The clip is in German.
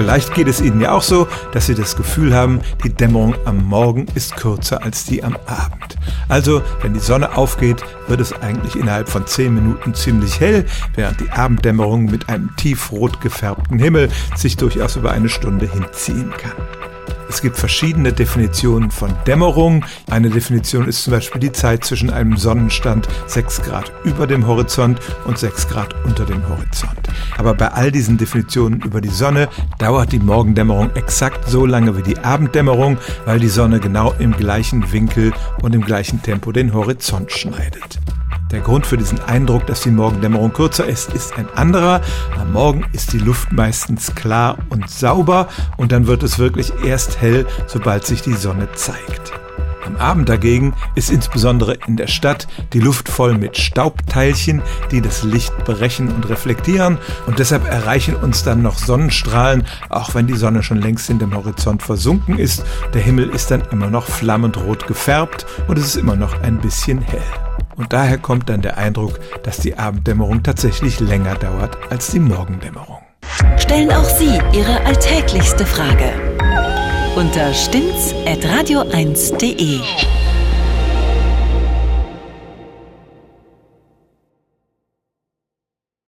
Vielleicht geht es Ihnen ja auch so, dass Sie das Gefühl haben, die Dämmerung am Morgen ist kürzer als die am Abend. Also, wenn die Sonne aufgeht, wird es eigentlich innerhalb von 10 Minuten ziemlich hell, während die Abenddämmerung mit einem tiefrot gefärbten Himmel sich durchaus über eine Stunde hinziehen kann. Es gibt verschiedene Definitionen von Dämmerung. Eine Definition ist zum Beispiel die Zeit zwischen einem Sonnenstand 6 Grad über dem Horizont und 6 Grad unter dem Horizont. Aber bei all diesen Definitionen über die Sonne dauert die Morgendämmerung exakt so lange wie die Abenddämmerung, weil die Sonne genau im gleichen Winkel und im gleichen Tempo den Horizont schneidet. Der Grund für diesen Eindruck, dass die Morgendämmerung kürzer ist, ist ein anderer. Am Morgen ist die Luft meistens klar und sauber und dann wird es wirklich erst hell, sobald sich die Sonne zeigt. Am Abend dagegen ist insbesondere in der Stadt die Luft voll mit Staubteilchen, die das Licht brechen und reflektieren und deshalb erreichen uns dann noch Sonnenstrahlen, auch wenn die Sonne schon längst in dem Horizont versunken ist. Der Himmel ist dann immer noch flammend rot gefärbt und es ist immer noch ein bisschen hell. Und daher kommt dann der Eindruck, dass die Abenddämmerung tatsächlich länger dauert als die Morgendämmerung. Stellen auch Sie Ihre alltäglichste Frage unter stimmtz.radio1.de.